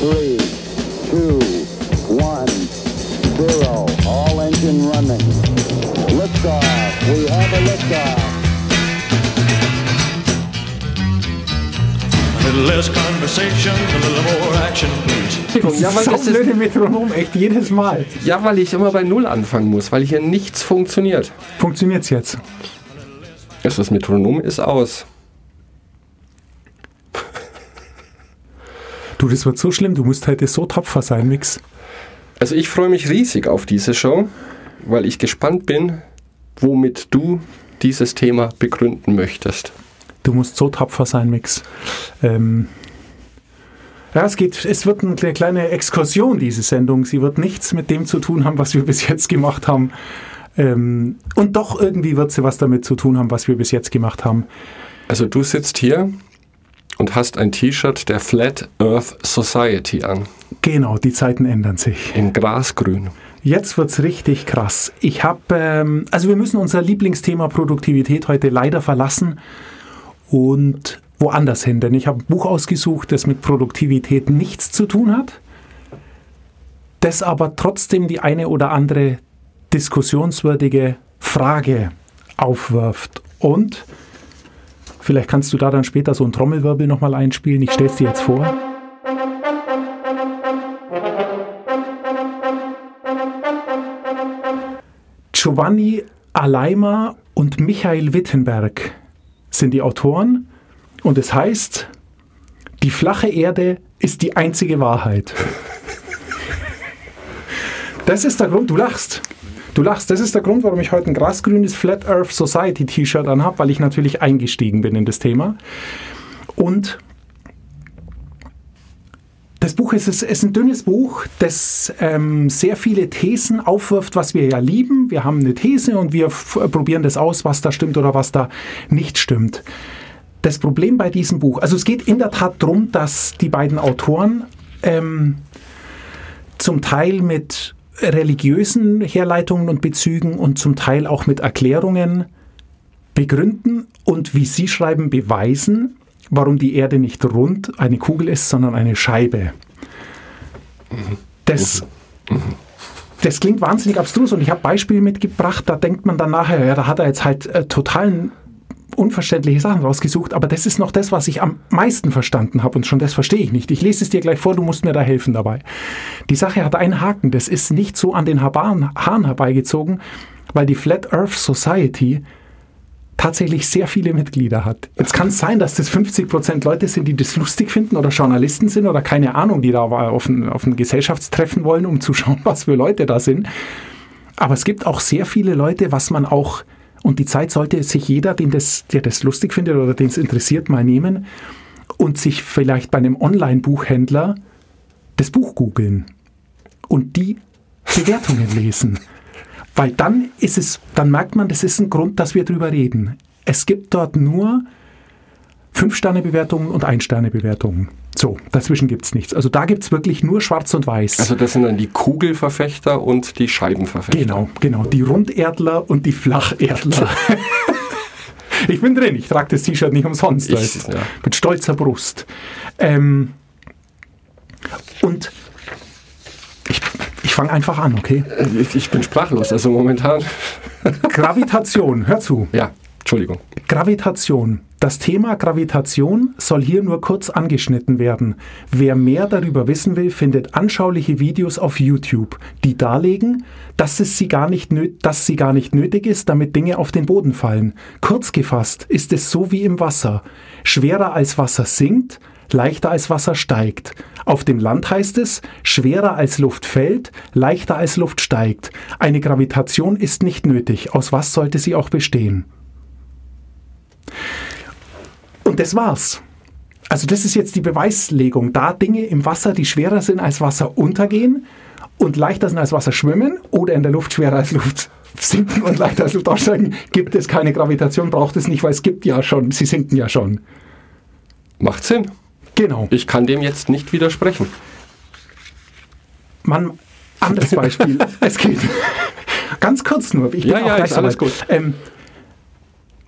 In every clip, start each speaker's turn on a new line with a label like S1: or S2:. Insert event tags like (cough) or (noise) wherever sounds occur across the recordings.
S1: three, two, one, zero. All engine running. Liftoff. We have a liftoff.
S2: A little less conversation, a little more action, please. (laughs)
S3: Ja, weil das
S4: Saublöde Metronom, echt jedes Mal.
S3: ja, weil ich immer bei Null anfangen muss, weil hier nichts funktioniert.
S4: Funktioniert's jetzt?
S3: Also das Metronom ist aus.
S4: Du, das wird so schlimm. Du musst heute so tapfer sein, Mix.
S3: Also ich freue mich riesig auf diese Show, weil ich gespannt bin, womit du dieses Thema begründen möchtest.
S4: Du musst so tapfer sein, Mix. Ähm, ja, es geht, es wird eine kleine Exkursion, diese Sendung. Sie wird nichts mit dem zu tun haben, was wir bis jetzt gemacht haben. Ähm, und doch irgendwie wird sie was damit zu tun haben, was wir bis jetzt gemacht haben.
S3: Also du sitzt hier und hast ein T-Shirt der Flat Earth Society an,
S4: Genau, die Zeiten ändern sich.
S3: in Grasgrün.
S4: Jetzt wird's richtig krass. Ich habe, ähm, also wir müssen unser Lieblingsthema Produktivität heute leider verlassen und woanders hin, denn ich habe ein Buch ausgesucht, das mit Produktivität nichts zu tun hat, das aber trotzdem die eine oder andere diskussionswürdige Frage aufwirft. Und vielleicht kannst du da dann später so einen Trommelwirbel nochmal einspielen. Ich stell's dir jetzt vor. Giovanni Alaima und Michael Wittenberg sind die Autoren und es heißt, die flache Erde ist die einzige Wahrheit. (laughs) Das ist der Grund, du lachst. Du lachst, das ist der Grund, warum ich heute ein grasgrünes Flat Earth Society T-Shirt anhabe, weil ich natürlich eingestiegen bin in das Thema. Und das Buch ist, ist, ein dünnes Buch, das ähm, sehr viele Thesen aufwirft, was wir ja lieben. Wir haben eine These und wir f- probieren das aus, was da stimmt oder was da nicht stimmt. Das Problem bei diesem Buch, also es geht in der Tat darum, dass die beiden Autoren ähm, zum Teil mit religiösen Herleitungen und Bezügen und zum Teil auch mit Erklärungen begründen und wie Sie schreiben, beweisen, warum die Erde nicht rund eine Kugel ist, sondern eine Scheibe. Das, das klingt wahnsinnig abstrus und ich habe Beispiele mitgebracht, da denkt man dann nachher, ja, da hat er jetzt halt äh, totalen unverständliche Sachen rausgesucht, aber das ist noch das, was ich am meisten verstanden habe und schon das verstehe ich nicht. Ich lese es dir gleich vor, du musst mir da helfen dabei. Die Sache hat einen Haken, das ist nicht so an den Haaren herbeigezogen, weil die Flat Earth Society tatsächlich sehr viele Mitglieder hat. Jetzt kann es sein, dass das 50% Leute sind, die das lustig finden oder Journalisten sind oder keine Ahnung, die da auf ein, auf ein Gesellschaftstreffen wollen, um zu schauen, was für Leute da sind. Aber es gibt auch sehr viele Leute, was man auch, und die Zeit sollte sich jeder, den das, der das lustig findet oder den es interessiert, mal nehmen und sich vielleicht bei einem Online-Buchhändler das Buch googeln und die Bewertungen lesen. Weil dann ist es, dann merkt man, das ist ein Grund, dass wir drüber reden. Es gibt dort nur Fünf-Sterne-Bewertungen und Ein-Sterne-Bewertungen. So, dazwischen gibt es nichts. Also da gibt es wirklich nur schwarz und weiß.
S3: Also das sind dann die Kugelverfechter und die Scheibenverfechter.
S4: Genau, genau. Die Runderdler und die Flacherdler. (laughs) ich bin drin, ich trage das T-Shirt nicht umsonst.
S3: Ich-
S4: also,
S3: ja.
S4: Mit stolzer Brust. Ähm, und ich, ich fange einfach an, okay?
S3: Ich, ich bin sprachlos, also momentan.
S4: Gravitation, hör zu.
S3: Ja, Entschuldigung.
S4: Gravitation. Das Thema Gravitation soll hier nur kurz angeschnitten werden. Wer mehr darüber wissen will, findet anschauliche Videos auf YouTube, die darlegen, dass, es sie, gar nicht dass sie gar nicht nötig ist, damit Dinge auf den Boden fallen. Kurz gefasst ist es so wie im Wasser. Schwerer als Wasser sinkt, leichter als Wasser steigt. Auf dem Land heißt es, schwerer als Luft fällt, leichter als Luft steigt. Eine Gravitation ist nicht nötig. Aus was sollte sie auch bestehen? Und das war's. Also das ist jetzt die Beweislegung. Da Dinge im Wasser, die schwerer sind als Wasser, untergehen und leichter sind als Wasser schwimmen oder in der Luft schwerer als Luft (laughs) sinken und leichter als Luft aussteigen, gibt es keine Gravitation, braucht es nicht, weil es gibt ja schon, sie sinken ja schon.
S3: Macht Sinn.
S4: Genau.
S3: Ich kann dem jetzt nicht widersprechen.
S4: Man, anderes Beispiel. (laughs) es geht ganz kurz nur. Ich bin
S3: Ja,
S4: auch
S3: ja, ist alles gut.
S4: Ähm,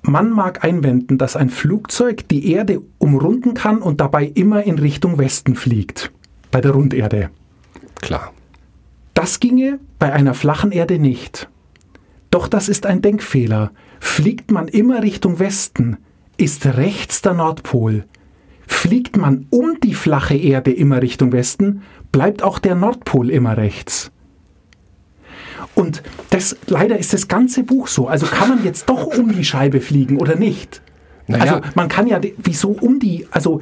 S4: man mag einwenden, dass ein Flugzeug die Erde umrunden kann und dabei immer in Richtung Westen fliegt. Bei der Runderde.
S3: Klar.
S4: Das ginge bei einer flachen Erde nicht. Doch das ist ein Denkfehler. Fliegt man immer Richtung Westen, ist rechts der Nordpol. Fliegt man um die flache Erde immer Richtung Westen, bleibt auch der Nordpol immer rechts. Und das, leider ist das ganze Buch so. Also kann man jetzt doch um die Scheibe fliegen oder nicht?
S3: Naja.
S4: Also man kann ja, wieso um die, also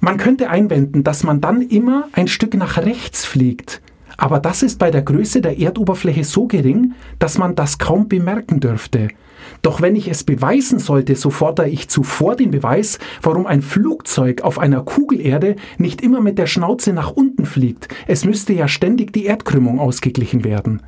S4: man könnte einwenden, dass man dann immer ein Stück nach rechts fliegt. Aber das ist bei der Größe der Erdoberfläche so gering, dass man das kaum bemerken dürfte. Doch wenn ich es beweisen sollte, so fordere ich zuvor den Beweis, warum ein Flugzeug auf einer Kugelerde nicht immer mit der Schnauze nach unten fliegt. Es müsste ja ständig die Erdkrümmung ausgeglichen werden.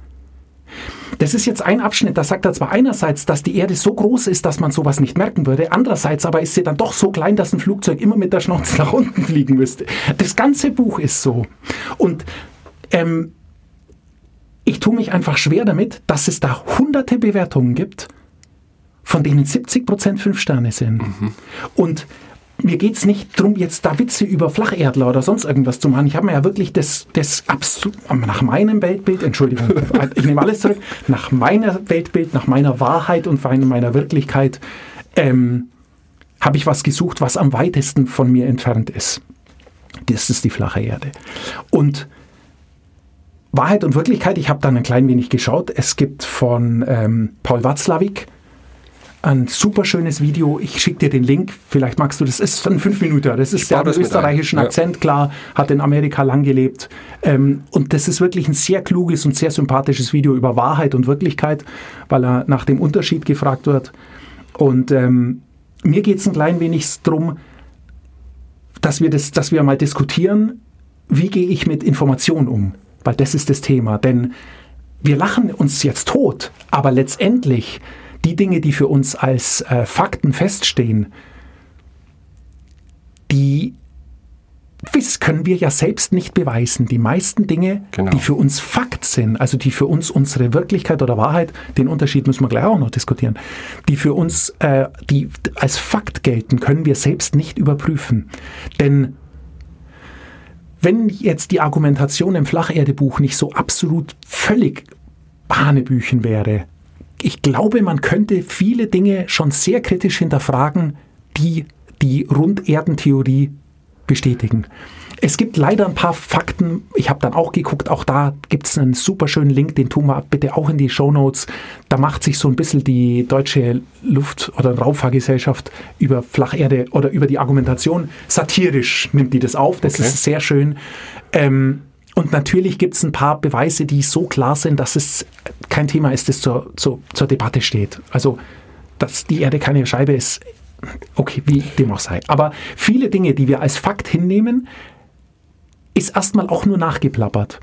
S4: Das ist jetzt ein Abschnitt, da sagt er zwar einerseits, dass die Erde so groß ist, dass man sowas nicht merken würde, andererseits aber ist sie dann doch so klein, dass ein Flugzeug immer mit der Schnauze (laughs) nach unten fliegen müsste. Das ganze Buch ist so. Und ähm, ich tue mich einfach schwer damit, dass es da hunderte Bewertungen gibt, von denen 70 Prozent fünf Sterne sind. Und mir geht es nicht darum, jetzt da Witze über Flacherdler oder sonst irgendwas zu machen. Ich habe mir ja wirklich das, das absolut, nach meinem Weltbild, Entschuldigung, (laughs) ich nehme alles zurück, nach meiner Weltbild, nach meiner Wahrheit und meiner Wirklichkeit, ähm, habe ich was gesucht, was am weitesten von mir entfernt ist. Das ist die flache Erde. Und Wahrheit und Wirklichkeit, ich habe dann ein klein wenig geschaut. Es gibt von ähm, Paul Watzlawick ein super schönes Video. Ich schicke dir den Link. Vielleicht magst du das. Es ist ein fünf Minuten. Das ist der
S3: ein.
S4: österreichischen
S3: Ja.
S4: Akzent, klar, hat in Amerika lang gelebt. Ähm, und das ist wirklich ein sehr kluges und sehr sympathisches Video über Wahrheit und Wirklichkeit, weil er nach dem Unterschied gefragt wird. Und ähm, mir geht es ein klein wenig drum, dass wir, das, dass wir mal diskutieren, wie gehe ich mit Information um? Weil das ist das Thema. Denn wir lachen uns jetzt tot, aber letztendlich die Dinge, die für uns als äh, Fakten feststehen, die das können wir ja selbst nicht beweisen. Die meisten Dinge,
S3: Genau.
S4: die für uns Fakt sind, also die für uns unsere Wirklichkeit oder Wahrheit, den Unterschied müssen wir gleich auch noch diskutieren, die für uns äh, die als Fakt gelten, können wir selbst nicht überprüfen. Denn wenn jetzt die Argumentation im Flacherdebuch nicht so absolut völlig Hanebüchen wäre, ich glaube, man könnte viele Dinge schon sehr kritisch hinterfragen, die die Runderdentheorie bestätigen. Es gibt leider ein paar Fakten. Ich habe dann auch geguckt, auch da gibt es einen super schönen Link, den tun wir bitte auch in die Show Notes. Da macht sich so ein bisschen die deutsche Luft- oder Raumfahrgesellschaft über Flacherde oder über die Argumentation satirisch nimmt die das auf. Das
S3: Okay.
S4: ist sehr schön. Ähm, und natürlich gibt es ein paar Beweise, die so klar sind, dass es kein Thema ist, das zur, zur, zur Debatte steht. Also, dass die Erde keine Scheibe ist, okay, wie dem auch sei. Aber viele Dinge, die wir als Fakt hinnehmen, ist erstmal auch nur nachgeplappert.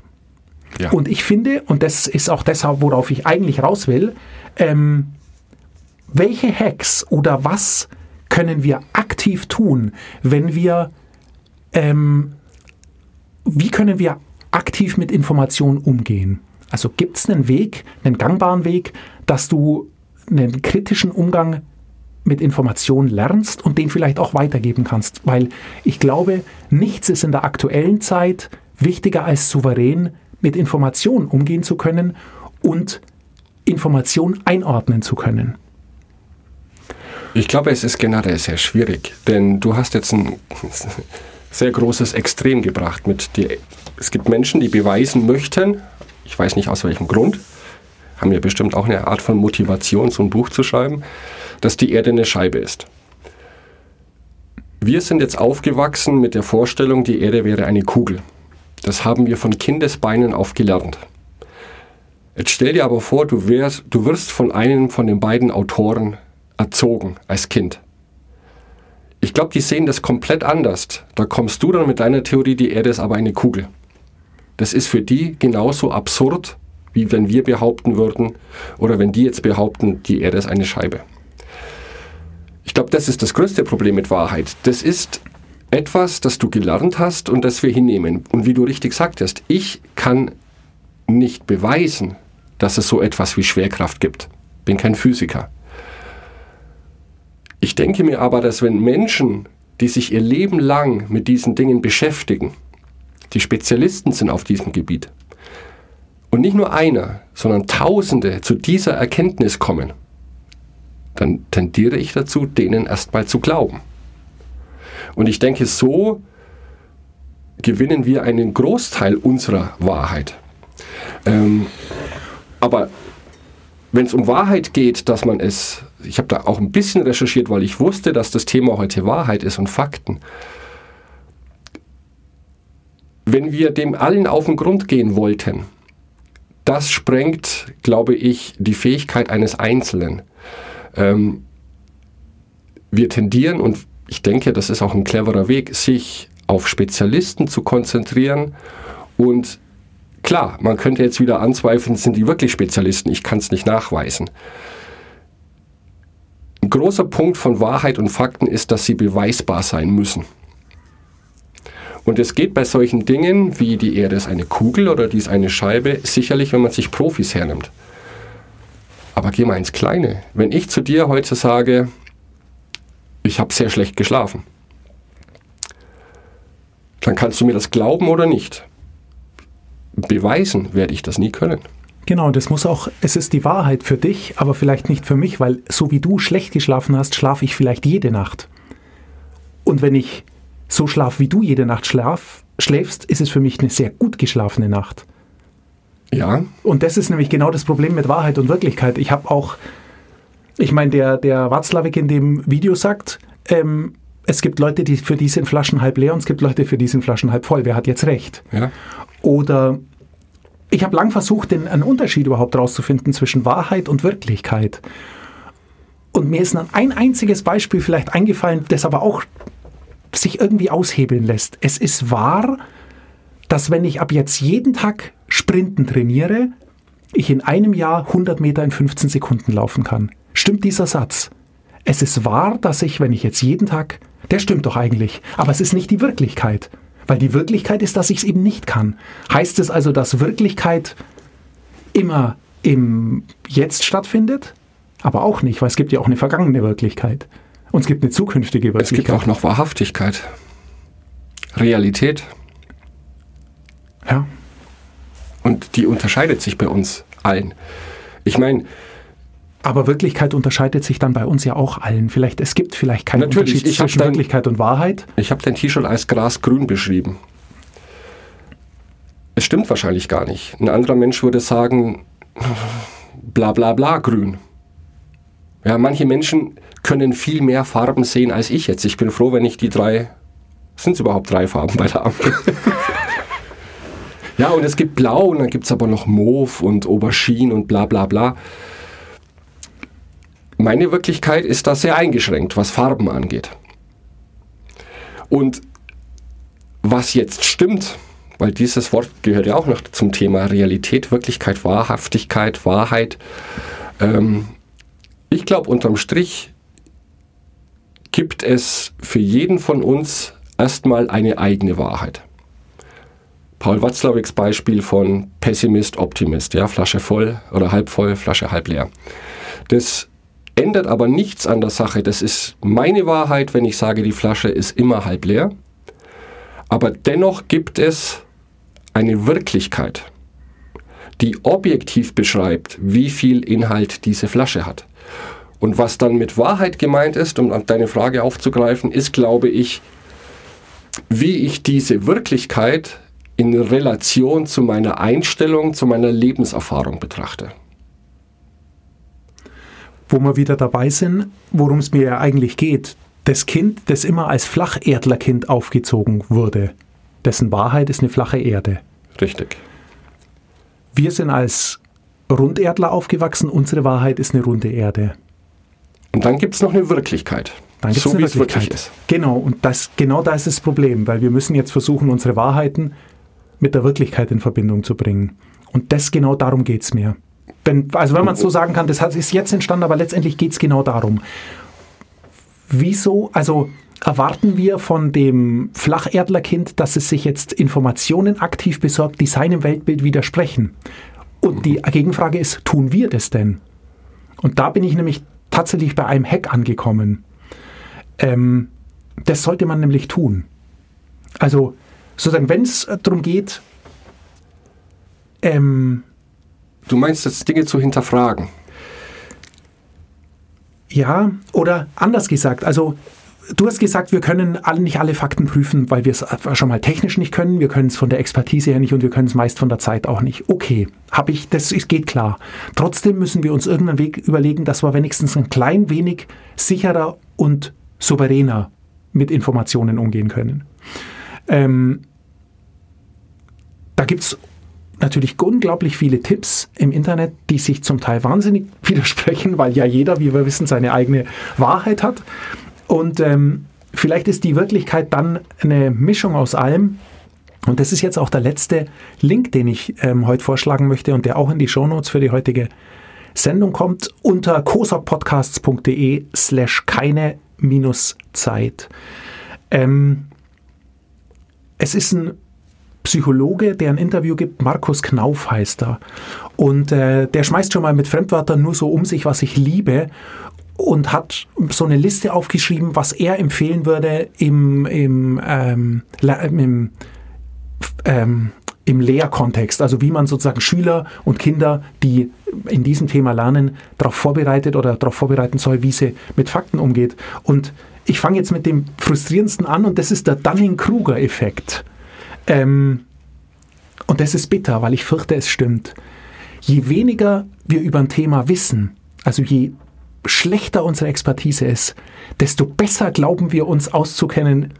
S3: Ja.
S4: Und ich finde, und das ist auch deshalb, worauf ich eigentlich raus will, ähm, welche Hacks oder was können wir aktiv tun, wenn wir, ähm, wie können wir aktiv mit Informationen umgehen? Also gibt es einen Weg, einen gangbaren Weg, dass du einen kritischen Umgang mit Informationen lernst und den vielleicht auch weitergeben kannst. Weil ich glaube, nichts ist in der aktuellen Zeit wichtiger als souverän mit Informationen umgehen zu können und Informationen einordnen zu können.
S3: Ich glaube, es ist generell sehr schwierig, denn du hast jetzt ein sehr großes Extrem gebracht mit dir. Es gibt Menschen, die beweisen möchten, ich weiß nicht aus welchem Grund, haben ja bestimmt auch eine Art von Motivation, so ein Buch zu schreiben, dass die Erde eine Scheibe ist. Wir sind jetzt aufgewachsen mit der Vorstellung, die Erde wäre eine Kugel. Das haben wir von Kindesbeinen auf gelernt. Jetzt stell dir aber vor, du, wärst, du wirst von einem von den beiden Autoren erzogen als Kind. Ich glaube, die sehen das komplett anders. Da kommst du dann mit deiner Theorie, die Erde ist aber eine Kugel. Das ist für die genauso absurd, wie wenn wir behaupten würden, oder wenn die jetzt behaupten, die Erde ist eine Scheibe. Ich glaube, das ist das größte Problem mit Wahrheit. Das ist etwas, das du gelernt hast und das wir hinnehmen. Und wie du richtig sagtest, ich kann nicht beweisen, dass es so etwas wie Schwerkraft gibt. Bin kein Physiker. Ich denke mir aber, dass wenn Menschen, die sich ihr Leben lang mit diesen Dingen beschäftigen, die Spezialisten sind auf diesem Gebiet, und nicht nur einer, sondern Tausende zu dieser Erkenntnis kommen, dann tendiere ich dazu, denen erstmal zu glauben. Und ich denke, so gewinnen wir einen Großteil unserer Wahrheit. Ähm, aber wenn es um Wahrheit geht, dass man es, ich habe da auch ein bisschen recherchiert, weil ich wusste, dass das Thema heute Wahrheit ist und Fakten. Wenn wir dem allen auf den Grund gehen wollten, das sprengt, glaube ich, die Fähigkeit eines Einzelnen. Ähm, wir tendieren, und ich denke, das ist auch ein cleverer Weg, sich auf Spezialisten zu konzentrieren und Klar, man könnte jetzt wieder anzweifeln, sind die wirklich Spezialisten? Ich kann es nicht nachweisen. Ein großer Punkt von Wahrheit und Fakten ist, dass sie beweisbar sein müssen. Und es geht bei solchen Dingen wie die Erde ist eine Kugel oder die ist eine Scheibe sicherlich, wenn man sich Profis hernimmt. Aber geh mal ins Kleine. Wenn ich zu dir heute sage, ich habe sehr schlecht geschlafen, dann kannst du mir das glauben oder nicht. Beweisen werde ich das nie können.
S4: Genau, das muss auch, es ist die Wahrheit für dich, aber vielleicht nicht für mich, weil so wie du schlecht geschlafen hast, schlafe ich vielleicht jede Nacht. Und wenn ich so schlafe, wie du jede Nacht schlaf, schläfst, ist es für mich eine sehr gut geschlafene Nacht.
S3: Ja.
S4: Und das ist nämlich genau das Problem mit Wahrheit und Wirklichkeit. Ich habe auch, ich meine, der, der Watzlawick in dem Video sagt, ähm, es gibt Leute, die für die sind Flaschen halb leer und es gibt Leute, für die sind Flaschen halb voll. Wer hat jetzt recht?
S3: Ja.
S4: Oder ich habe lang versucht, den, einen Unterschied überhaupt herauszufinden zwischen Wahrheit und Wirklichkeit. Und mir ist dann ein einziges Beispiel vielleicht eingefallen, das aber auch sich irgendwie aushebeln lässt. Es ist wahr, dass wenn ich ab jetzt jeden Tag Sprinten trainiere, ich in einem Jahr 100 Meter in 15 Sekunden laufen kann. Stimmt dieser Satz? Es ist wahr, dass ich, wenn ich jetzt jeden Tag, der stimmt doch eigentlich, aber es ist nicht die Wirklichkeit. Weil die Wirklichkeit ist, dass ich es eben nicht kann. Heißt es also, dass Wirklichkeit immer im Jetzt stattfindet? Aber auch nicht, weil es gibt ja auch eine vergangene Wirklichkeit. Und es gibt eine zukünftige Wirklichkeit.
S3: Es gibt auch noch Wahrhaftigkeit. Realität.
S4: Ja.
S3: Und die unterscheidet sich bei uns allen. Ich meine,
S4: aber Wirklichkeit unterscheidet sich dann bei uns ja auch allen. Vielleicht, es gibt vielleicht keinen
S3: Natürlich,
S4: Unterschied zwischen
S3: dann-
S4: Wirklichkeit und Wahrheit.
S3: ich habe dein T-Shirt als grasgrün beschrieben. Es stimmt wahrscheinlich gar nicht. Ein anderer Mensch würde sagen, bla bla bla grün. Ja, manche Menschen können viel mehr Farben sehen als ich jetzt. Ich bin froh, wenn ich die drei. Sind es überhaupt drei Farben bei der Ampel? (laughs) ja, und es gibt Blau und dann gibt es aber noch Mauve und Aubergine und bla bla bla. Meine Wirklichkeit ist da sehr eingeschränkt, was Farben angeht. Und was jetzt stimmt, weil dieses Wort gehört ja auch noch zum Thema Realität, Wirklichkeit, Wahrhaftigkeit, Wahrheit. Ähm, ich glaube, unterm Strich gibt es für jeden von uns erstmal eine eigene Wahrheit. Paul Watzlawicks Beispiel von Pessimist, Optimist, ja, Flasche voll oder halb voll, Flasche halb leer. Das ändert aber nichts an der Sache. Das ist meine Wahrheit, wenn ich sage, die Flasche ist immer halb leer. Aber dennoch gibt es eine Wirklichkeit, die objektiv beschreibt, wie viel Inhalt diese Flasche hat. Und was dann mit Wahrheit gemeint ist, um deine Frage aufzugreifen, ist, glaube ich, wie ich diese Wirklichkeit in Relation zu meiner Einstellung, zu meiner Lebenserfahrung betrachte.
S4: Wo wir wieder dabei sind, worum es mir ja eigentlich geht. Das Kind, das immer als Flacherdlerkind aufgezogen wurde, dessen Wahrheit ist eine flache Erde.
S3: Richtig.
S4: Wir sind als Runderdler aufgewachsen, unsere Wahrheit ist eine runde Erde.
S3: Und dann gibt es noch eine Wirklichkeit.
S4: Dann gibt's
S3: so
S4: eine
S3: wie es
S4: Wirklichkeit.
S3: wirklich ist.
S4: Genau, und das, genau da ist das Problem, weil wir müssen jetzt versuchen, unsere Wahrheiten mit der Wirklichkeit in Verbindung zu bringen. Und das genau darum geht es mir. Wenn, also wenn man es so sagen kann, das ist jetzt entstanden, aber letztendlich geht es genau darum. Wieso, also erwarten wir von dem Flacherdlerkind, dass es sich jetzt Informationen aktiv besorgt, die seinem Weltbild widersprechen? Und die Gegenfrage ist, tun wir das denn? Und da bin ich nämlich tatsächlich bei einem Hack angekommen. Ähm, das sollte man nämlich tun. Also sozusagen, wenn es darum geht, ähm,
S3: Du meinst jetzt Dinge zu hinterfragen.
S4: ja, oder anders gesagt, also du hast gesagt, wir können alle, nicht alle Fakten prüfen, weil wir es schon mal technisch nicht können, wir können es von der Expertise her nicht und wir können es meist von der Zeit auch nicht. Okay, habe ich, das ist, geht klar. Trotzdem müssen wir uns irgendeinen Weg überlegen, dass wir wenigstens ein klein wenig sicherer und souveräner mit Informationen umgehen können. Ähm, da gibt es natürlich unglaublich viele Tipps im Internet, die sich zum Teil wahnsinnig (laughs) widersprechen, weil ja jeder, wie wir wissen, seine eigene Wahrheit hat. Und ähm, vielleicht ist die Wirklichkeit dann eine Mischung aus allem. Und das ist jetzt auch der letzte Link, den ich ähm, heute vorschlagen möchte und der auch in die Shownotes für die heutige Sendung kommt, unter kosokpodcasts.de slash keine minus Zeit. Ähm, es ist ein Psychologe, der ein Interview gibt, Markus Knauf heißt er. Und äh, der schmeißt schon mal mit Fremdwörtern nur so um sich, was ich liebe. Und hat so eine Liste aufgeschrieben, was er empfehlen würde im, im, ähm, im, ähm, im Lehrkontext. Also wie man sozusagen Schüler und Kinder, die in diesem Thema lernen, darauf vorbereitet oder darauf vorbereiten soll, wie sie mit Fakten umgeht. Und ich fange jetzt mit dem frustrierendsten an und das ist der Dunning-Kruger-Effekt. Ähm, und das ist bitter, weil ich fürchte, es stimmt. Je weniger wir über ein Thema wissen, also je schlechter unsere Expertise ist, desto besser glauben wir uns auszukennen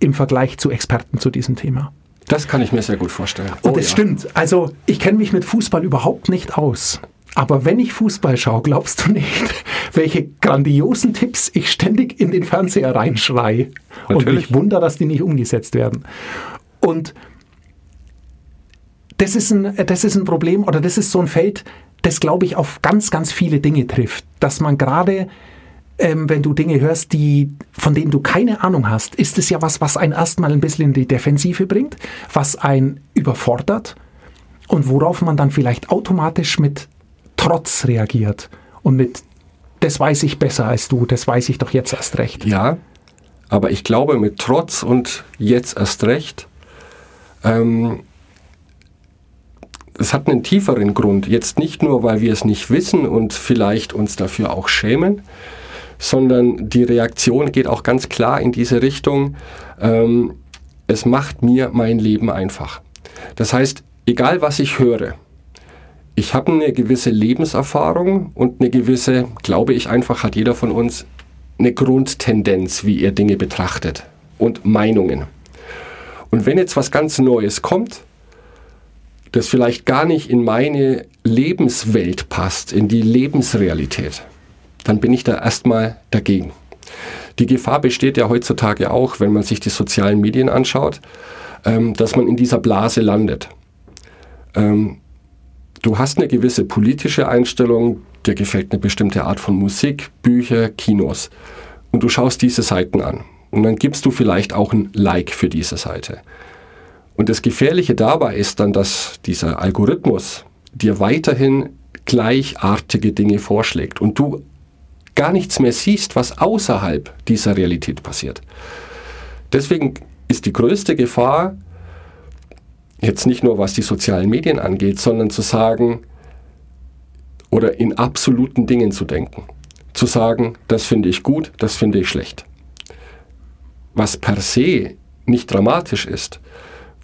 S4: im Vergleich zu Experten zu diesem Thema.
S3: Das kann ich mir sehr gut vorstellen.
S4: Und
S3: Oh
S4: das
S3: ja.
S4: stimmt. Also ich kenne mich mit Fußball überhaupt nicht aus. Aber wenn ich Fußball schaue, glaubst du nicht, (laughs) welche grandiosen Tipps ich ständig in den Fernseher reinschrei. Und
S3: Natürlich.
S4: mich wundere, dass die nicht umgesetzt werden. Und das ist ein, das ist ein Problem oder das ist so ein Feld, das, glaube ich, auf ganz, ganz viele Dinge trifft. Dass man gerade, ähm, wenn du Dinge hörst, die, von denen du keine Ahnung hast, ist es ja was, was einen erstmal ein bisschen in die Defensive bringt, was einen überfordert und worauf man dann vielleicht automatisch mit Trotz reagiert und mit das weiß ich besser als du, das weiß ich doch jetzt erst recht.
S3: Ja, aber ich glaube mit Trotz und jetzt erst recht, ähm, es hat einen tieferen Grund. Jetzt nicht nur, weil wir es nicht wissen und vielleicht uns dafür auch schämen, sondern die Reaktion geht auch ganz klar in diese Richtung, ähm, es macht mir mein Leben einfach. Das heißt, egal was ich höre, ich habe eine gewisse Lebenserfahrung und eine gewisse, glaube ich einfach, hat jeder von uns eine Grundtendenz, wie er Dinge betrachtet und Meinungen. Und wenn jetzt was ganz Neues kommt, das vielleicht gar nicht in meine Lebenswelt passt, in die Lebensrealität, dann bin ich da erstmal dagegen. Die Gefahr besteht ja heutzutage auch, wenn man sich die sozialen Medien anschaut, ähm, dass man in dieser Blase landet. Ähm, du hast eine gewisse politische Einstellung, dir gefällt eine bestimmte Art von Musik, Bücher, Kinos. Und du schaust diese Seiten an. Und dann gibst du vielleicht auch ein Like für diese Seite. Und das Gefährliche dabei ist dann, dass dieser Algorithmus dir weiterhin gleichartige Dinge vorschlägt und du gar nichts mehr siehst, was außerhalb dieser Realität passiert. Deswegen ist die größte Gefahr, jetzt nicht nur was die sozialen Medien angeht, sondern zu sagen oder in absoluten Dingen zu denken. Zu sagen, das finde ich gut, das finde ich schlecht. Was per se nicht dramatisch ist,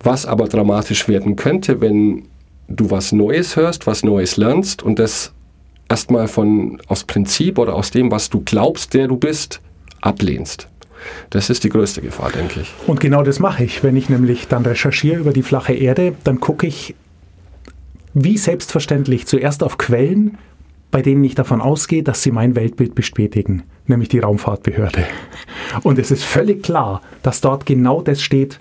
S3: was aber dramatisch werden könnte, wenn du was Neues hörst, was Neues lernst und das erstmal von aus Prinzip oder aus dem, was du glaubst, der du bist, ablehnst. Das ist die größte Gefahr, denke ich.
S4: Und genau das mache ich. Wenn ich nämlich dann recherchiere über die flache Erde, dann gucke ich wie selbstverständlich zuerst auf Quellen, bei denen ich davon ausgehe, dass sie mein Weltbild bestätigen, nämlich die Raumfahrtbehörde. Und es ist völlig klar, dass dort genau das steht,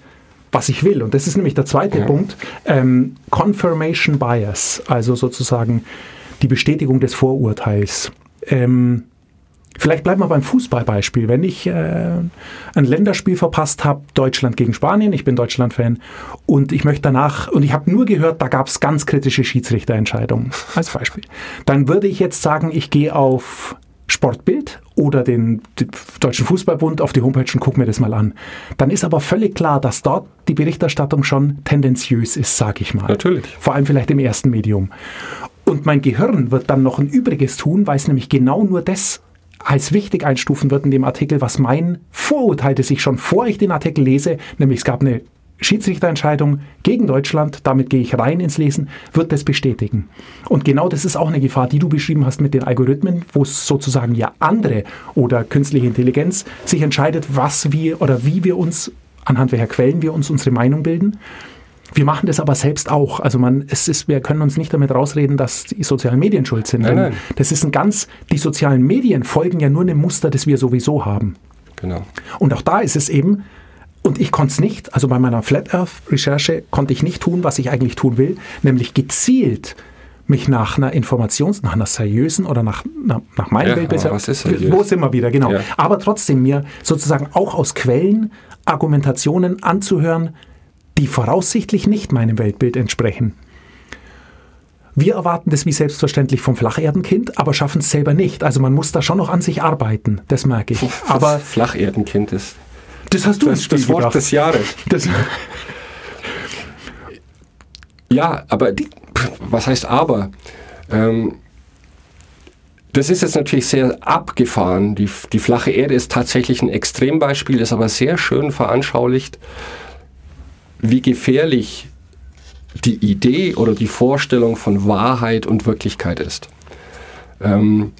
S4: was ich will. Und das ist nämlich der zweite
S3: Ja.
S4: Punkt, ähm, Confirmation Bias, also sozusagen die Bestätigung des Vorurteils. Ähm, Vielleicht bleiben wir beim Fußballbeispiel. Wenn ich äh, ein Länderspiel verpasst habe, Deutschland gegen Spanien, ich bin Deutschland-Fan, und ich möchte danach, und ich habe nur gehört, da gab es ganz kritische Schiedsrichterentscheidungen, (laughs) als Beispiel, dann würde ich jetzt sagen, ich gehe auf Sportbild oder den, Deutschen Fußballbund auf die Homepage und gucke mir das mal an. Dann ist aber völlig klar, dass dort die Berichterstattung schon tendenziös ist, sage ich mal.
S3: Natürlich.
S4: Vor allem vielleicht im ersten Medium. Und mein Gehirn wird dann noch ein Übriges tun, weil es nämlich genau nur das als wichtig einstufen wird in dem Artikel, was mein Vorurteil, das ich schon vor ich den Artikel lese, nämlich es gab eine Schiedsrichterentscheidung gegen Deutschland, damit gehe ich rein ins Lesen, wird das bestätigen. Und genau das ist auch eine Gefahr, die du beschrieben hast mit den Algorithmen, wo es sozusagen ja andere oder künstliche Intelligenz sich entscheidet, was wir oder wie wir uns, anhand welcher Quellen wir uns unsere Meinung bilden. Wir machen das aber selbst auch. Also man, es ist, wir können uns nicht damit rausreden, dass die sozialen Medien schuld sind.
S3: Nein, nein.
S4: Das ist ein ganz, die sozialen Medien folgen ja nur einem Muster, das wir sowieso haben.
S3: Genau.
S4: Und auch da ist es eben, und ich konnte es nicht, also bei meiner Flat Earth Recherche konnte ich nicht tun, was ich eigentlich tun will, nämlich gezielt mich nach einer Informations-, nach einer seriösen oder nach, nach, nach meinem
S3: Ja,
S4: Bild besser.
S3: was ist seriös?
S4: Wo sind wir wieder, genau.
S3: Ja.
S4: Aber trotzdem mir sozusagen auch aus Quellen Argumentationen anzuhören, die voraussichtlich nicht meinem Weltbild entsprechen. Wir erwarten das wie selbstverständlich vom Flacherdenkind, aber schaffen es selber nicht. Also man muss da schon noch an sich arbeiten, das merke ich. Aber
S3: das Flacherdenkind ist
S4: das hast du ins
S3: das,
S4: Spiel
S3: das Wort
S4: gebracht.
S3: des Jahres.
S4: Das,
S3: Ja, aber die, was heißt aber? Ähm, das ist jetzt natürlich sehr abgefahren. Die, die flache Erde ist tatsächlich ein Extrembeispiel, ist aber sehr schön veranschaulicht, wie gefährlich die Idee oder die Vorstellung von Wahrheit und Wirklichkeit ist. Ähm,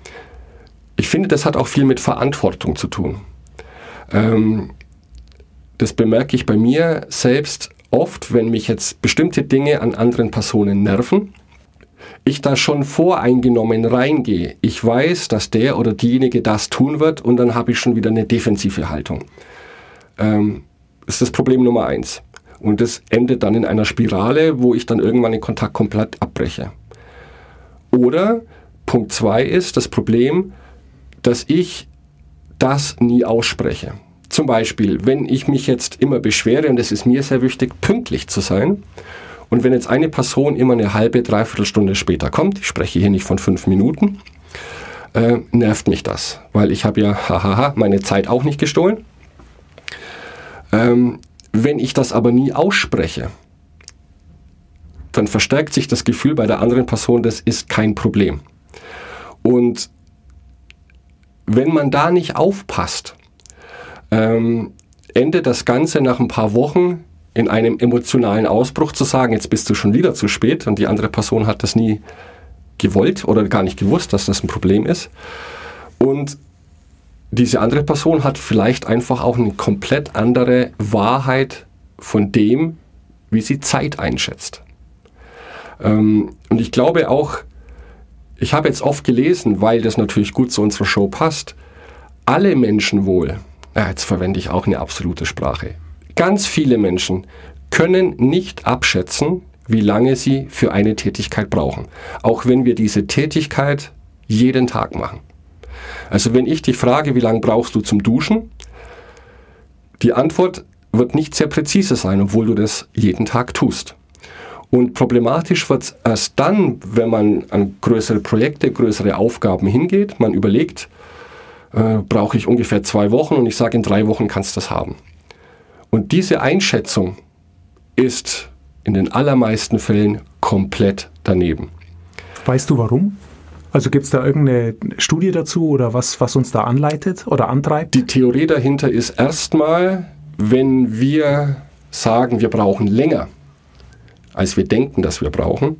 S3: ich finde, das hat auch viel mit Verantwortung zu tun. Ähm, das bemerke ich bei mir selbst oft, wenn mich jetzt bestimmte Dinge an anderen Personen nerven. Ich da schon voreingenommen reingehe. Ich weiß, dass der oder diejenige das tun wird und dann habe ich schon wieder eine defensive Haltung. Ähm, ist das Problem Nummer eins. Und das endet dann in einer Spirale, wo ich dann irgendwann den Kontakt komplett abbreche. Oder Punkt zwei ist das Problem, dass ich das nie ausspreche. Zum Beispiel, wenn ich mich jetzt immer beschwere, und es ist mir sehr wichtig, pünktlich zu sein, und wenn jetzt eine Person immer eine halbe, dreiviertel Stunde später kommt, ich spreche hier nicht von fünf Minuten, äh, nervt mich das, weil ich habe ja, hahaha, meine Zeit auch nicht gestohlen. Ähm, wenn ich das aber nie ausspreche, dann verstärkt sich das Gefühl bei der anderen Person, das ist kein Problem. Und wenn man da nicht aufpasst, ähm, endet das Ganze nach ein paar Wochen in einem emotionalen Ausbruch zu sagen, jetzt bist du schon wieder zu spät und die andere Person hat das nie gewollt oder gar nicht gewusst, dass das ein Problem ist. Und diese andere Person hat vielleicht einfach auch eine komplett andere Wahrheit von dem, wie sie Zeit einschätzt. Ähm, und ich glaube auch, ich habe jetzt oft gelesen, weil das natürlich gut zu unserer Show passt, alle Menschen wohl, ja, jetzt verwende ich auch eine absolute Sprache, ganz viele Menschen können nicht abschätzen, wie lange sie für eine Tätigkeit brauchen. Auch wenn wir diese Tätigkeit jeden Tag machen. Also wenn ich dich frage, wie lange brauchst du zum Duschen, die Antwort wird nicht sehr präzise sein, obwohl du das jeden Tag tust. Und problematisch wird es erst dann, wenn man an größere Projekte, größere Aufgaben hingeht. Man überlegt, äh, brauche ich ungefähr zwei Wochen und ich sage, in drei Wochen kannst du das haben. Und diese Einschätzung ist in den allermeisten Fällen komplett daneben.
S4: weißt du warum? Also gibt es da irgendeine Studie dazu oder was, was uns da anleitet oder antreibt?
S3: Die Theorie dahinter ist erstmal, wenn wir sagen, wir brauchen länger, als wir denken, dass wir brauchen,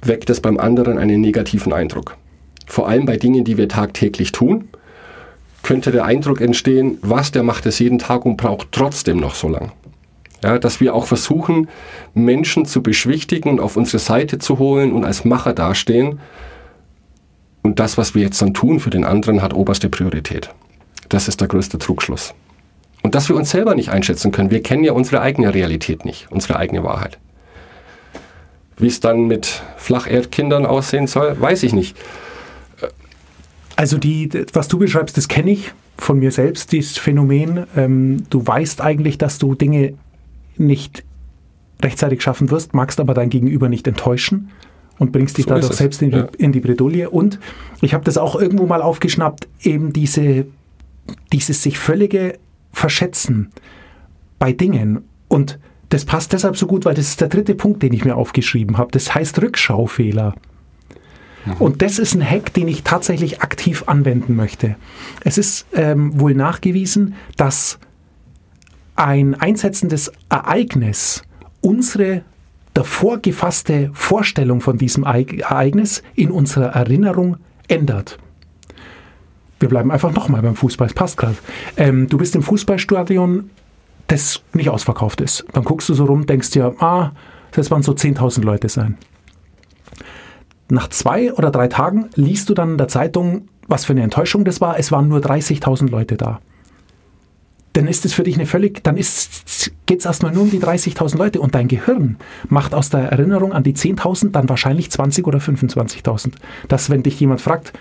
S3: weckt es beim anderen einen negativen Eindruck. Vor allem bei Dingen, die wir tagtäglich tun, könnte der Eindruck entstehen, was, der macht es jeden Tag und braucht trotzdem noch so lang. Ja, dass wir auch versuchen, Menschen zu beschwichtigen und auf unsere Seite zu holen und als Macher dastehen. Und das, was wir jetzt dann tun für den anderen, hat oberste Priorität. Das ist der größte Trugschluss. Und dass wir uns selber nicht einschätzen können. Wir kennen ja unsere eigene Realität nicht, unsere eigene Wahrheit. Wie es dann mit Flacherdkindern aussehen soll, weiß ich nicht.
S4: Also die, was du beschreibst, das kenne ich von mir selbst, dieses Phänomen. Ähm, du weißt eigentlich, dass du Dinge nicht rechtzeitig schaffen wirst, magst aber dein Gegenüber nicht enttäuschen. Und bringst dich
S3: So
S4: dadurch selbst in die,
S3: ja.
S4: in die Bredouille. Und ich habe das auch irgendwo mal aufgeschnappt, eben diese, dieses sich völlige Verschätzen bei Dingen. Und das passt deshalb so gut, weil das ist der dritte Punkt, den ich mir aufgeschrieben habe. Das heißt Rückschaufehler. Und das ist ein Hack, den ich tatsächlich aktiv anwenden möchte. Es ist ähm, wohl nachgewiesen, dass ein einsetzendes Ereignis unsere davor gefasste Vorstellung von diesem Ereig- Ereignis in unserer Erinnerung ändert. Wir bleiben einfach nochmal beim Fußball, es passt gerade. Ähm, du bist im Fußballstadion, das nicht ausverkauft ist. Dann guckst du so rum, denkst dir, ah, das waren so 10.000 Leute sein. Nach zwei oder drei Tagen liest du dann in der Zeitung, was für eine Enttäuschung das war. Es waren nur 30.000 Leute da. Dann ist es für dich eine völlig, dann geht es erstmal nur um die 30.000 Leute und dein Gehirn macht aus der Erinnerung an die 10.000 dann wahrscheinlich 20 oder 25.000. Dass, wenn dich jemand fragt,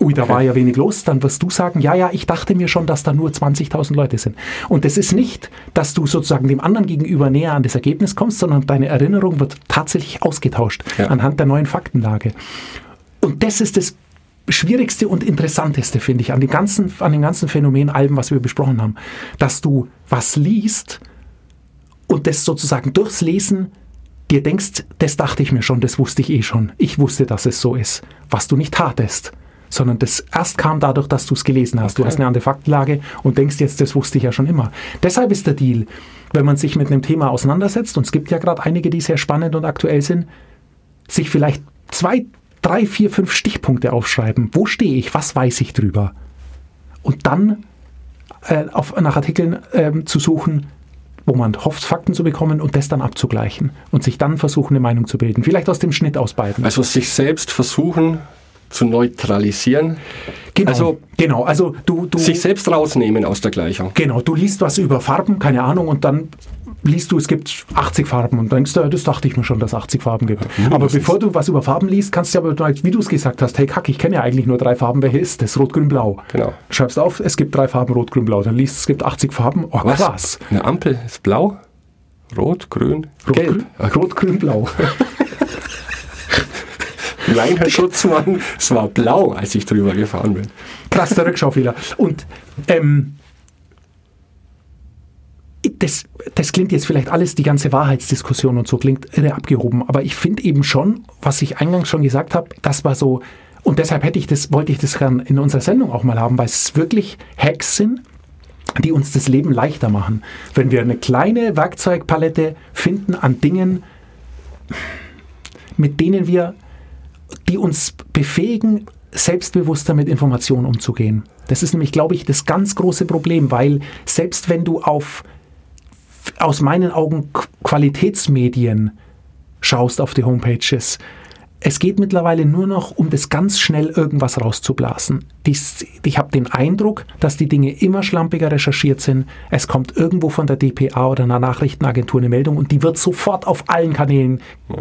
S4: ui, da war ja wenig los, dann wirst du sagen, ja, ja, ich dachte mir schon, dass da nur 20.000 Leute sind. Und das ist nicht, dass du sozusagen dem anderen gegenüber näher an das Ergebnis kommst, sondern deine Erinnerung wird tatsächlich ausgetauscht
S3: Ja.
S4: anhand der neuen Faktenlage. Und das ist das Schwierigste und Interessanteste, finde ich, an dem ganzen, an dem ganzen Phänomen allem, was wir besprochen haben. Dass du was liest und das sozusagen durchs Lesen dir denkst, das dachte ich mir schon, das wusste ich eh schon. Ich wusste, dass es so ist. Was du nicht tatest. Sondern das erst kam dadurch, dass du es gelesen hast. Du
S3: Okay.
S4: hast eine andere Faktenlage und denkst jetzt, das wusste ich ja schon immer. Deshalb ist der Deal, wenn man sich mit einem Thema auseinandersetzt, und es gibt ja gerade einige, die sehr spannend und aktuell sind, sich vielleicht zwei, drei, vier, fünf Stichpunkte aufschreiben. Wo stehe ich? Was weiß ich drüber? Und dann äh, auf, nach Artikeln ähm, zu suchen, wo man hofft, Fakten zu bekommen und das dann abzugleichen und sich dann versuchen, eine Meinung zu bilden. Vielleicht aus dem Schnitt aus beiden.
S3: Also sich selbst versuchen zu neutralisieren,
S4: genau,
S3: also-
S4: genau. Also du, du,
S3: sich selbst rausnehmen aus der Gleichung.
S4: genau, du liest was über Farben, keine Ahnung, und dann liest du, es gibt 80 Farben und denkst, du, das dachte ich mir schon, dass es 80 Farben gibt. Aber bevor du was über Farben liest, kannst du aber, wie du es gesagt hast, hey Kack, ich kenne ja eigentlich nur drei Farben, welche ist das? Rot, Grün, Blau.
S3: Genau.
S4: Schreibst auf, es gibt drei Farben, Rot, Grün, Blau. Dann liest es gibt 80 Farben. Oh,
S3: Was?
S4: krass.
S3: Eine Ampel ist blau, rot, grün,
S4: Rot,
S3: gelb.
S4: Grün, Rot, Grün, Blau. (laughs)
S3: Nein, Herr Schutzmann, es war blau, als ich drüber gefahren bin.
S4: Krass, der Rückschaufehler. Und ähm, das, das klingt jetzt vielleicht alles, die ganze Wahrheitsdiskussion und so klingt irre abgehoben, aber ich finde eben schon, was ich eingangs schon gesagt habe, das war so, und deshalb hätte ich das, wollte ich das gern in unserer Sendung auch mal haben, weil es wirklich Hacks sind, die uns das Leben leichter machen. Wenn wir eine kleine Werkzeugpalette finden an Dingen, mit denen wir, die uns befähigen, selbstbewusster mit Informationen umzugehen. Das ist nämlich, glaube ich, das ganz große Problem, weil selbst wenn du auf aus meinen Augen Qu- Qualitätsmedien schaust auf die Homepages, es geht mittlerweile nur noch um das ganz schnell irgendwas rauszublasen. Dies, ich habe den Eindruck, dass die Dinge immer schlampiger recherchiert sind. Es kommt irgendwo von der DPA oder einer Nachrichtenagentur eine Meldung und die wird sofort auf allen Kanälen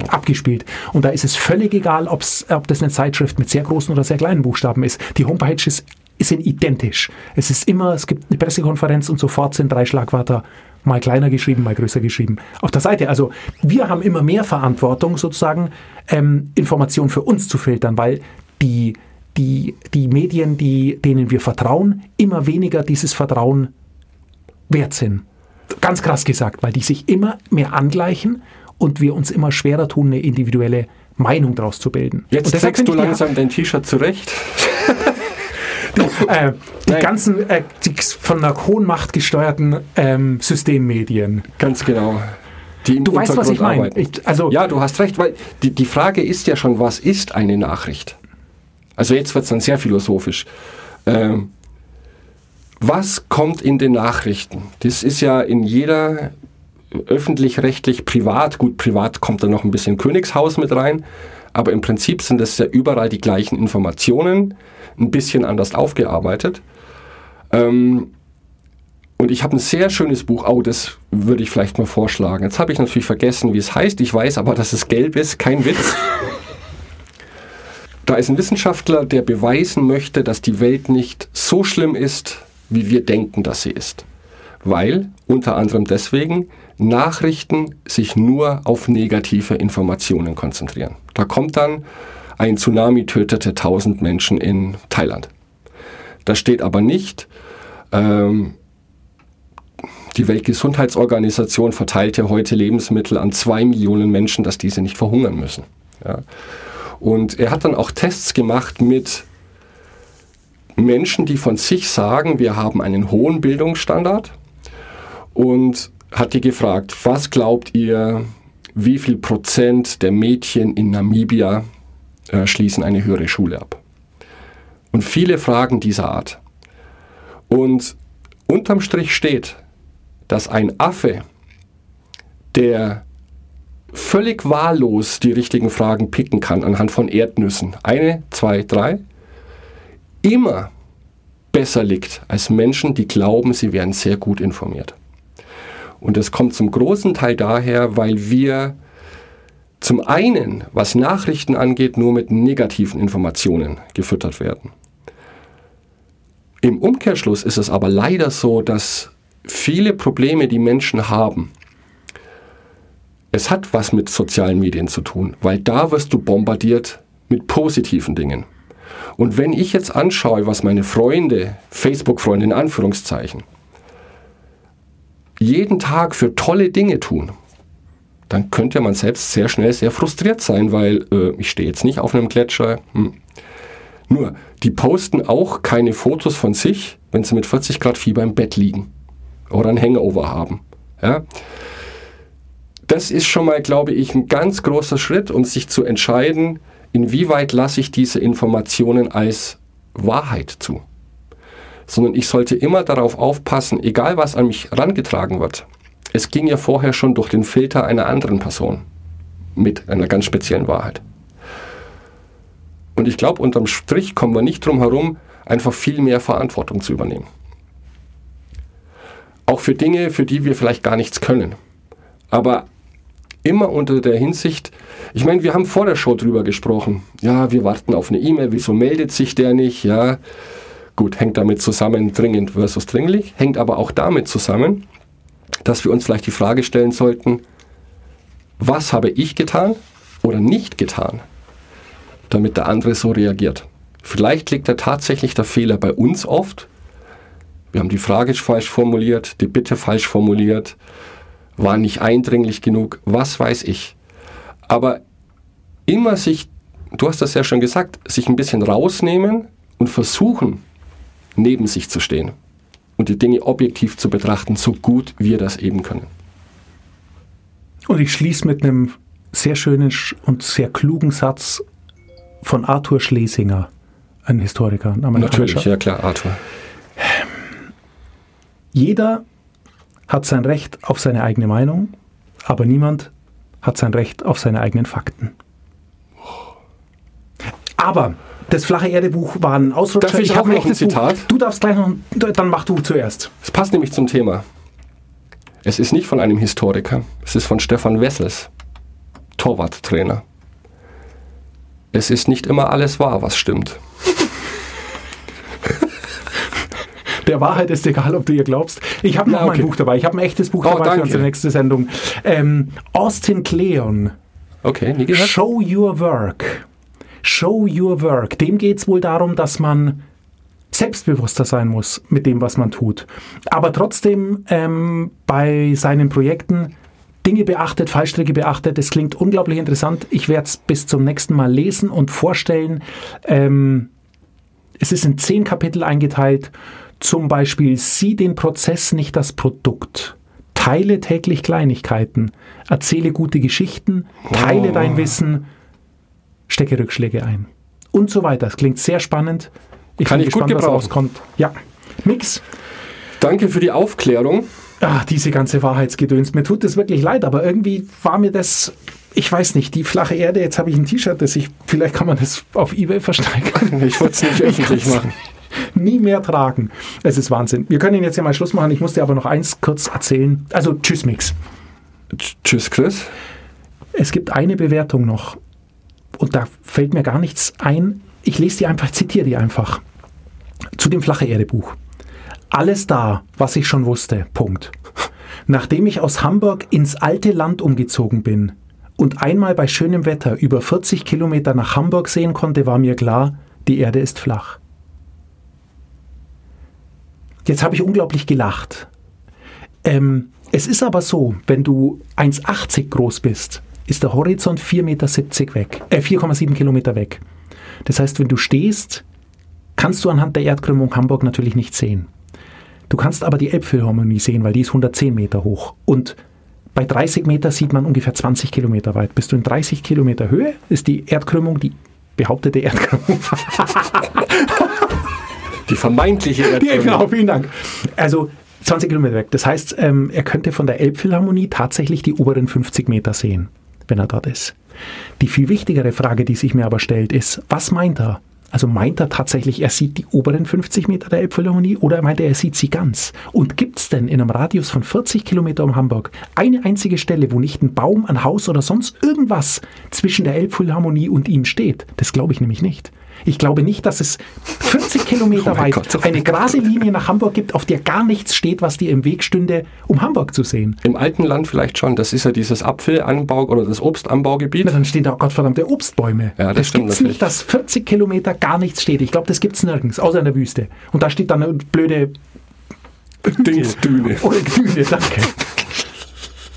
S4: abgespielt. Und da ist es völlig egal, ob's, ob das eine Zeitschrift mit sehr großen oder sehr kleinen Buchstaben ist. Die Homepages sind identisch. Es ist immer, es gibt eine Pressekonferenz und sofort sind drei Schlagwörter mal kleiner geschrieben, mal größer geschrieben auf der Seite. Also wir haben immer mehr Verantwortung, sozusagen ähm, Informationen für uns zu filtern, weil die, die, die Medien, die, denen wir vertrauen, immer weniger dieses Vertrauen wert sind. Ganz krass gesagt, weil die sich immer mehr angleichen und wir uns immer schwerer tun, eine individuelle Meinung daraus zu bilden.
S3: Jetzt trägst du langsam dein T-Shirt zurecht. (laughs) (laughs)
S4: äh, die
S3: Nein.
S4: ganzen äh, die von der hohen Macht gesteuerten ähm, Systemmedien.
S3: Ganz genau. Die
S4: Du weißt, was ich meine. also-
S3: ja, du hast recht, weil die, die Frage ist ja schon, was ist eine Nachricht? Also jetzt wird es dann sehr philosophisch. Ähm, was kommt in den Nachrichten? Das ist ja in jeder öffentlich-rechtlich privat, gut, privat kommt da noch ein bisschen Königshaus mit rein, aber im Prinzip sind das ja überall die gleichen Informationen, ein bisschen anders aufgearbeitet. Ähm, und ich habe ein sehr schönes Buch, oh, das würde ich vielleicht mal vorschlagen. Jetzt habe ich natürlich vergessen, wie es heißt. Ich weiß aber, dass es gelb ist, kein Witz. (laughs) da ist ein Wissenschaftler, der beweisen möchte, dass die Welt nicht so schlimm ist, wie wir denken, dass sie ist. Weil unter anderem deswegen, Nachrichten sich nur auf negative Informationen konzentrieren. Da kommt dann, ein Tsunami tötete 1000 Menschen in Thailand. Da steht aber nicht, ähm, die Weltgesundheitsorganisation verteilt ja heute Lebensmittel an zwei Millionen Menschen, dass diese nicht verhungern müssen. Ja. Und er hat dann auch Tests gemacht mit Menschen, die von sich sagen, wir haben einen hohen Bildungsstandard und hat die gefragt, was glaubt ihr, wie viel Prozent der Mädchen in Namibia schließen eine höhere Schule ab? Und viele Fragen dieser Art. Und unterm Strich steht, dass ein Affe, der völlig wahllos die richtigen Fragen picken kann anhand von Erdnüssen, eine, zwei, drei, immer besser liegt als Menschen, die glauben, sie wären sehr gut informiert. Und das kommt zum großen Teil daher, weil wir zum einen, was Nachrichten angeht, nur mit negativen Informationen gefüttert werden. Im Umkehrschluss ist es aber leider so, dass viele Probleme, die Menschen haben, es hat was mit sozialen Medien zu tun, weil da wirst du bombardiert mit positiven Dingen. Und wenn ich jetzt anschaue, was meine Freunde, Facebook-Freunde in Anführungszeichen, jeden Tag für tolle Dinge tun, dann könnte man selbst sehr schnell sehr frustriert sein, weil äh, ich stehe jetzt nicht auf einem Gletscher. Hm. Nur, die posten auch keine Fotos von sich, wenn sie mit 40 Grad Fieber im Bett liegen oder ein Hangover haben. Ja? Das ist schon mal, glaube ich, ein ganz großer Schritt, um sich zu entscheiden, inwieweit lasse ich diese Informationen als Wahrheit zu. Sondern ich sollte immer darauf aufpassen, egal was an mich herangetragen wird. Es ging ja vorher schon durch den Filter einer anderen Person mit einer ganz speziellen Wahrheit. Und ich glaube, unterm Strich kommen wir nicht drum herum, einfach viel mehr Verantwortung zu übernehmen. Auch für Dinge, für die wir vielleicht gar nichts können. Aber immer unter der Hinsicht, ich meine, wir haben vor der Show drüber gesprochen. Ja, wir warten auf eine E-Mail, wieso meldet sich der nicht? Ja, gut, hängt damit zusammen, dringend versus dringlich, hängt aber auch damit zusammen, dass wir uns vielleicht die Frage stellen sollten, was habe ich getan oder nicht getan, damit der andere so reagiert. Vielleicht liegt da tatsächlich der Fehler bei uns oft. Wir haben die Frage falsch formuliert, die Bitte falsch formuliert, war nicht eindringlich genug, was weiß ich. Aber immer sich, du hast das ja schon gesagt, sich ein bisschen rausnehmen und versuchen, neben sich zu stehen und die Dinge objektiv zu betrachten, so gut wir das eben können.
S4: Und ich schließe mit einem sehr schönen und sehr klugen Satz von Arthur Schlesinger, ein Historiker.
S3: Natürlich, ja klar, Arthur.
S4: Jeder hat sein Recht auf seine eigene Meinung, aber niemand hat sein Recht auf seine eigenen Fakten. Aber das flache Erdebuch war ein Ausrutscher.
S3: Darf ich, ich habe noch ein Zitat?
S4: Buch. Du darfst gleich noch, dann mach du zuerst.
S3: Es passt nämlich zum Thema. Es ist nicht von einem Historiker, es ist von Stefan Wessels, Torwarttrainer. Es ist nicht immer alles wahr, was stimmt. (laughs)
S4: Der Wahrheit ist egal, ob du ihr glaubst. Ich habe noch okay. mein Buch dabei. Ich habe ein echtes Buch oh, dabei danke. für unsere nächste Sendung. Ähm, Austin Kleon.
S3: Okay, nie gehört.
S4: Show Your Work. Show Your Work. Dem geht es wohl darum, dass man selbstbewusster sein muss mit dem, was man tut. Aber trotzdem ähm, bei seinen Projekten Dinge beachtet, Fallstricke beachtet. Es klingt unglaublich interessant. Ich werde es bis zum nächsten Mal lesen und vorstellen. Ähm, es ist in zehn Kapitel eingeteilt. Zum Beispiel sieh den Prozess, nicht das Produkt. Teile täglich Kleinigkeiten. Erzähle gute Geschichten. Teile oh. dein Wissen stecke Rückschläge ein. Und so weiter. Das klingt sehr spannend.
S3: Ich Kann ich gespannt, gut gebrauchen. was
S4: rauskommt. Ja. Mix.
S3: Danke für die Aufklärung.
S4: Ach, diese ganze Wahrheitsgedöns. Mir tut es wirklich leid, aber irgendwie war mir das, ich weiß nicht, die flache Erde. Jetzt habe ich ein T-Shirt, das ich, vielleicht kann man das auf Ebay versteigern. (laughs)
S3: Ich wollte es nicht öffentlich machen. (laughs)
S4: Nie mehr tragen. Es ist Wahnsinn. Wir können jetzt ja mal Schluss machen. Ich muss dir aber noch eins kurz erzählen. Also, tschüss, Mix.
S3: Tschüss, Chris.
S4: Es gibt eine Bewertung noch und da fällt mir gar nichts ein. Ich lese die einfach, zitiere die einfach. Zu dem Flache Erde Buch. Alles da, was ich schon wusste. Punkt. Nachdem ich aus Hamburg ins alte Land umgezogen bin und einmal bei schönem Wetter über 40 Kilometer nach Hamburg sehen konnte, war mir klar, die Erde ist flach. Jetzt habe ich unglaublich gelacht. Ähm, es ist aber so, wenn du 1,80 groß bist, ist der Horizont 4,70 Meter weg, äh, 4,7 Kilometer weg. Das heißt, wenn du stehst, kannst du anhand der Erdkrümmung Hamburg natürlich nicht sehen. Du kannst aber die Elbphilharmonie sehen, weil die ist 110 Meter hoch. Und bei 30 Meter sieht man ungefähr 20 Kilometer weit. Bist du in 30 Kilometer Höhe, ist die Erdkrümmung, die behauptete Erdkrümmung.
S3: Die vermeintliche (laughs)
S4: Ja,
S3: Erdkrümmung.
S4: genau, vielen Dank. Also 20 Kilometer weg. Das heißt, ähm, er könnte von der Elbphilharmonie tatsächlich die oberen 50 Meter sehen, wenn er dort ist. Die viel wichtigere Frage, die sich mir aber stellt, ist, was meint er? Also meint er tatsächlich, er sieht die oberen 50 Meter der Elbphilharmonie oder meint er, er sieht sie ganz? Und gibt es denn in einem Radius von 40 Kilometer um Hamburg eine einzige Stelle, wo nicht ein Baum, ein Haus oder sonst irgendwas zwischen der Elbphilharmonie und ihm steht? Das glaube ich nämlich nicht. Ich glaube nicht, dass es 40 Kilometer
S3: Oh
S4: weit
S3: Gott, oh
S4: eine
S3: mein Gott.
S4: gerade Linie nach Hamburg gibt, auf der gar nichts steht, was dir im Weg stünde, um Hamburg zu sehen.
S3: Im alten Land vielleicht schon. Das ist ja dieses Apfelanbau oder das Obstanbaugebiet.
S4: Na, dann stehen da auch Gottverdammte Obstbäume.
S3: Ja, das stimmt
S4: gibt's
S3: natürlich.
S4: nicht, dass 40 Kilometer gar nichts steht. Ich glaube, das gibt es nirgends, außer in der Wüste. Und da steht dann eine blöde
S3: Dingsdüne.
S4: oder Düne, danke.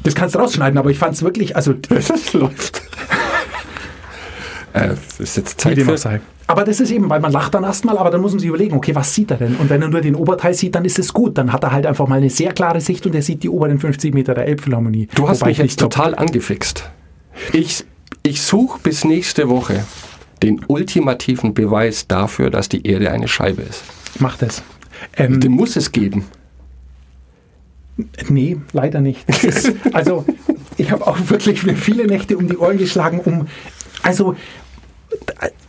S4: Das kannst du rausschneiden, aber ich fand es wirklich, also (laughs)
S3: Das läuft. Äh, das ist jetzt Zeit für,
S4: sei. Aber das ist eben, weil man lacht dann erstmal, aber dann muss man sich überlegen, okay, was sieht er denn? Und wenn er nur den Oberteil sieht, dann ist es gut. Dann hat er halt einfach mal eine sehr klare Sicht und er sieht die oberen 50 Meter der Elbphilharmonie.
S3: Du hast
S4: Wobei
S3: mich
S4: ich
S3: jetzt
S4: glaub-
S3: total angefixt. Ich, ich suche bis nächste Woche den ultimativen Beweis dafür, dass die Erde eine Scheibe ist.
S4: Mach das. Ähm,
S3: Den muss es geben.
S4: Nee, leider nicht. Ist, also, ich habe auch wirklich mir viele Nächte um die Ohren geschlagen, um. Also,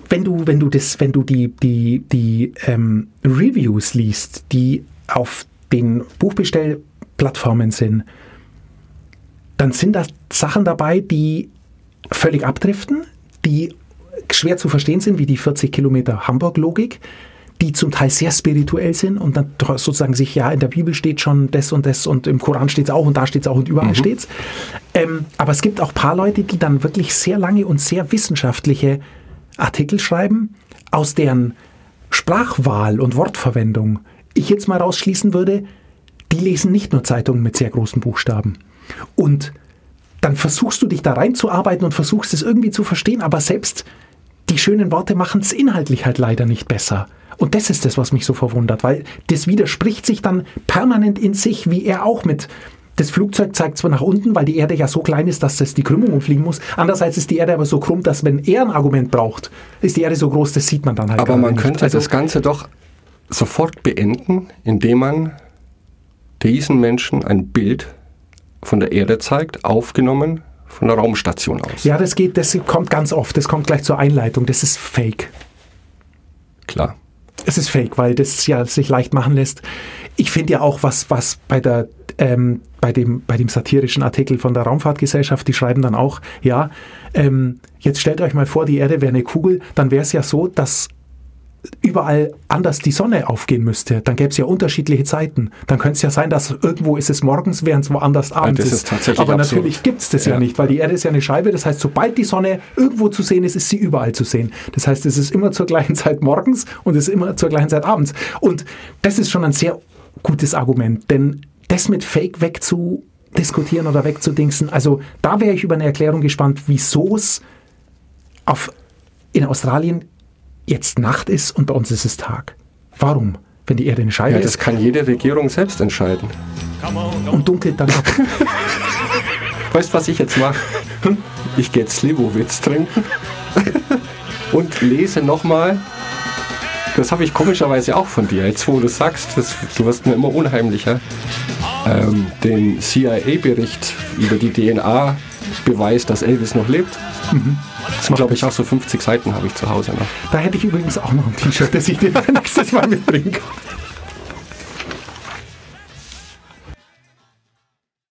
S4: wenn du, wenn du das, wenn du die, die, die ähm, Reviews liest, die auf den Buchbestellplattformen sind, dann sind da Sachen dabei, die völlig abdriften, die schwer zu verstehen sind, wie die 40 Kilometer Hamburg-Logik, die zum Teil sehr spirituell sind und dann sozusagen sich, ja, in der Bibel steht schon das und das und im Koran steht es auch und da steht es auch und überall steht's. Ähm, aber es gibt auch ein paar Leute, die dann wirklich sehr lange und sehr wissenschaftliche Artikel schreiben, aus deren Sprachwahl und Wortverwendung ich jetzt mal rausschließen würde, die lesen nicht nur Zeitungen mit sehr großen Buchstaben. Und dann versuchst du dich da reinzuarbeiten und versuchst es irgendwie zu verstehen, aber selbst die schönen Worte machen es inhaltlich halt leider nicht besser. Und das ist das, was mich so verwundert, weil das widerspricht sich dann permanent in sich, wie er auch mit. Das Flugzeug zeigt zwar nach unten, weil die Erde ja so klein ist, dass das die Krümmung umfliegen muss. Andererseits ist die Erde aber so krumm, dass wenn er ein Argument braucht, ist die Erde so groß, das sieht man dann halt
S3: Aber man
S4: nicht.
S3: könnte
S4: Also,
S3: das Ganze doch sofort beenden, indem man diesen Menschen ein Bild von der Erde zeigt, aufgenommen von der Raumstation aus.
S4: Ja, das geht, das kommt ganz oft. Das kommt gleich zur Einleitung. Das ist fake.
S3: Klar.
S4: Es ist fake, weil das ja sich leicht machen lässt. Ich finde ja auch, was, was bei der ähm, bei dem, bei dem satirischen Artikel von der Raumfahrtgesellschaft, die schreiben dann auch, ja, ähm, jetzt stellt euch mal vor, die Erde wäre eine Kugel, dann wäre es ja so, dass überall anders die Sonne aufgehen müsste. Dann gäbe es ja unterschiedliche Zeiten. Dann könnte es ja sein, dass irgendwo ist es morgens, während es woanders abends
S3: das
S4: ist.
S3: ist
S4: Aber
S3: absurd.
S4: natürlich gibt es das ja.
S3: Ja.
S4: nicht, weil die Erde ist ja eine Scheibe. Das heißt, sobald die Sonne irgendwo zu sehen ist, ist sie überall zu sehen. Das heißt, es ist immer zur gleichen Zeit morgens und es ist immer zur gleichen Zeit abends. Und das ist schon ein sehr gutes Argument, denn das mit Fake wegzudiskutieren oder wegzudingsen, also da wäre ich über eine Erklärung gespannt, wieso es auf, in Australien jetzt Nacht ist und bei uns ist es Tag. Warum? Wenn die Erde eine Scheibe
S3: Ja, das
S4: ist
S3: kann jede Regierung selbst entscheiden.
S4: und dunkelt dann ab. (laughs)
S3: Weißt du, was ich jetzt mache? Ich gehe jetzt Slivovitz trinken (laughs) und lese nochmal. Das habe ich komischerweise auch von dir. Jetzt, wo du sagst, das, du wirst mir immer unheimlicher. Ähm, den CIA-Bericht über die DNA beweist, dass Elvis noch lebt. Das sind, glaube ich, auch so 50 Seiten habe ich zu Hause noch.
S4: Da hätte ich übrigens auch noch ein T-Shirt, das ich dir (laughs) nächstes Mal mitbringen kann.